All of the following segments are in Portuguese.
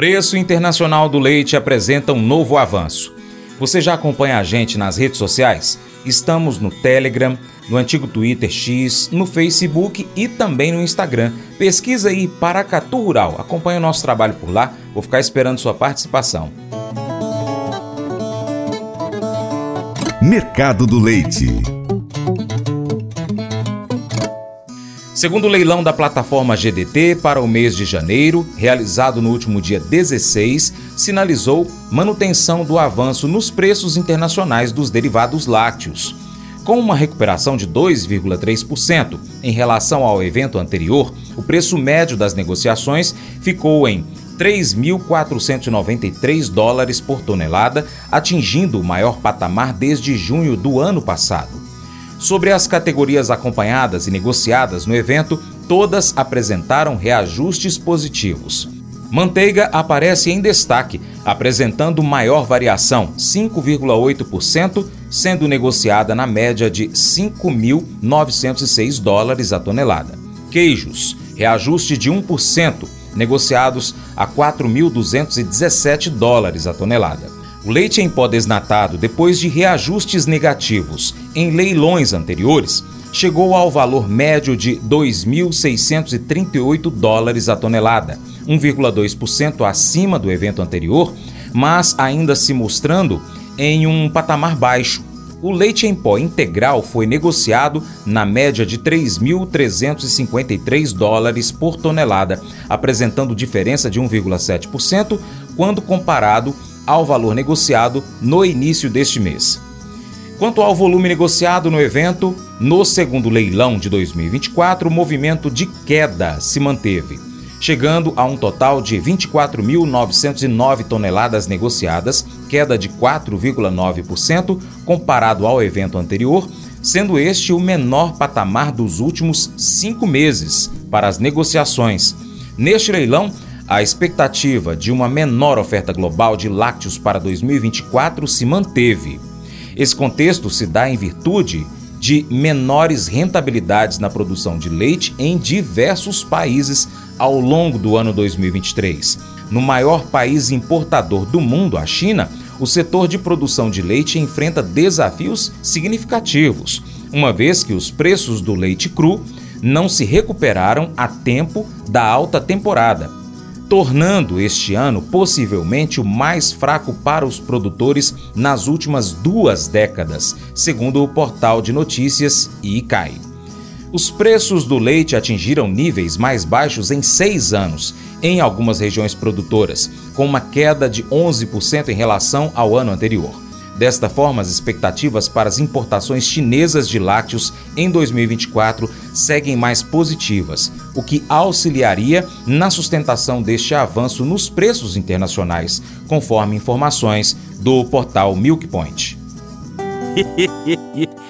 Preço internacional do leite apresenta um novo avanço. Você já acompanha a gente nas redes sociais? Estamos no Telegram, no antigo Twitter X, no Facebook e também no Instagram. Pesquisa aí Paracatu Rural. Acompanhe o nosso trabalho por lá. Vou ficar esperando sua participação. Mercado do Leite. Segundo o leilão da plataforma GDT para o mês de janeiro, realizado no último dia 16, sinalizou manutenção do avanço nos preços internacionais dos derivados lácteos. Com uma recuperação de 2,3% em relação ao evento anterior, o preço médio das negociações ficou em 3.493 dólares por tonelada, atingindo o maior patamar desde junho do ano passado. Sobre as categorias acompanhadas e negociadas no evento, todas apresentaram reajustes positivos. Manteiga aparece em destaque, apresentando maior variação, 5,8%, sendo negociada na média de 5.906 dólares a tonelada. Queijos, reajuste de 1%, negociados a 4.217 dólares a tonelada. O leite em pó desnatado, depois de reajustes negativos em leilões anteriores, chegou ao valor médio de 2.638 dólares a tonelada, 1,2% acima do evento anterior, mas ainda se mostrando em um patamar baixo. O leite em pó integral foi negociado na média de 3.353 dólares por tonelada, apresentando diferença de 1,7% quando comparado ao valor negociado no início deste mês. Quanto ao volume negociado no evento, no segundo leilão de 2024, o movimento de queda se manteve, chegando a um total de 24.909 toneladas negociadas, queda de 4,9% comparado ao evento anterior, sendo este o menor patamar dos últimos cinco meses para as negociações. Neste leilão, a expectativa de uma menor oferta global de lácteos para 2024 se manteve. Esse contexto se dá em virtude de menores rentabilidades na produção de leite em diversos países ao longo do ano 2023. No maior país importador do mundo, a China, o setor de produção de leite enfrenta desafios significativos, uma vez que os preços do leite cru não se recuperaram a tempo da alta temporada tornando este ano possivelmente o mais fraco para os produtores nas últimas duas décadas, segundo o portal de notícias ICAI. Os preços do leite atingiram níveis mais baixos em seis anos, em algumas regiões produtoras, com uma queda de 11% em relação ao ano anterior. Desta forma, as expectativas para as importações chinesas de lácteos em 2024 seguem mais positivas, o que auxiliaria na sustentação deste avanço nos preços internacionais, conforme informações do portal Milk Point.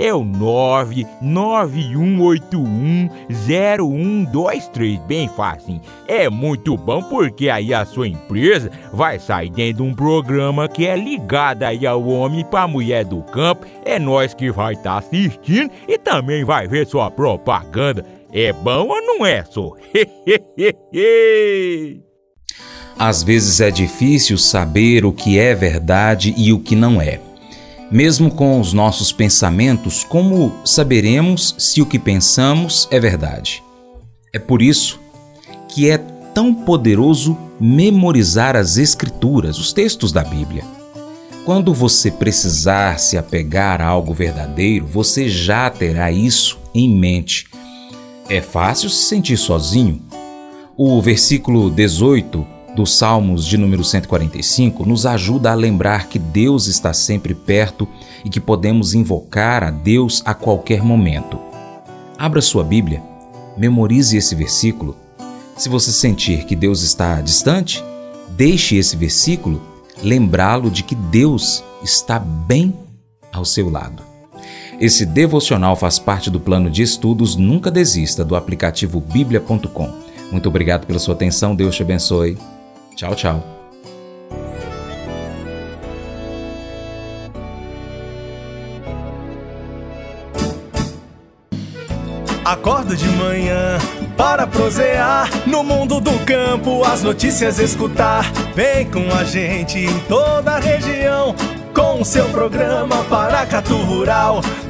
é o 991810123. Bem fácil. É muito bom porque aí a sua empresa vai sair dentro de um programa que é ligado aí ao homem para mulher do campo. É nós que vai estar tá assistindo e também vai ver sua propaganda. É bom ou não é, só? Às vezes é difícil saber o que é verdade e o que não é. Mesmo com os nossos pensamentos, como saberemos se o que pensamos é verdade? É por isso que é tão poderoso memorizar as Escrituras, os textos da Bíblia. Quando você precisar se apegar a algo verdadeiro, você já terá isso em mente. É fácil se sentir sozinho? O versículo 18 dos Salmos de número 145 nos ajuda a lembrar que Deus está sempre perto e que podemos invocar a Deus a qualquer momento. Abra sua Bíblia, memorize esse versículo. Se você sentir que Deus está distante, deixe esse versículo lembrá-lo de que Deus está bem ao seu lado. Esse devocional faz parte do plano de estudos Nunca Desista do aplicativo bíblia.com. Muito obrigado pela sua atenção, Deus te abençoe. Tchau, tchau. Acordo de manhã para prosear no mundo do campo, as notícias escutar. Vem com a gente em toda a região com o seu programa Paracatu Rural.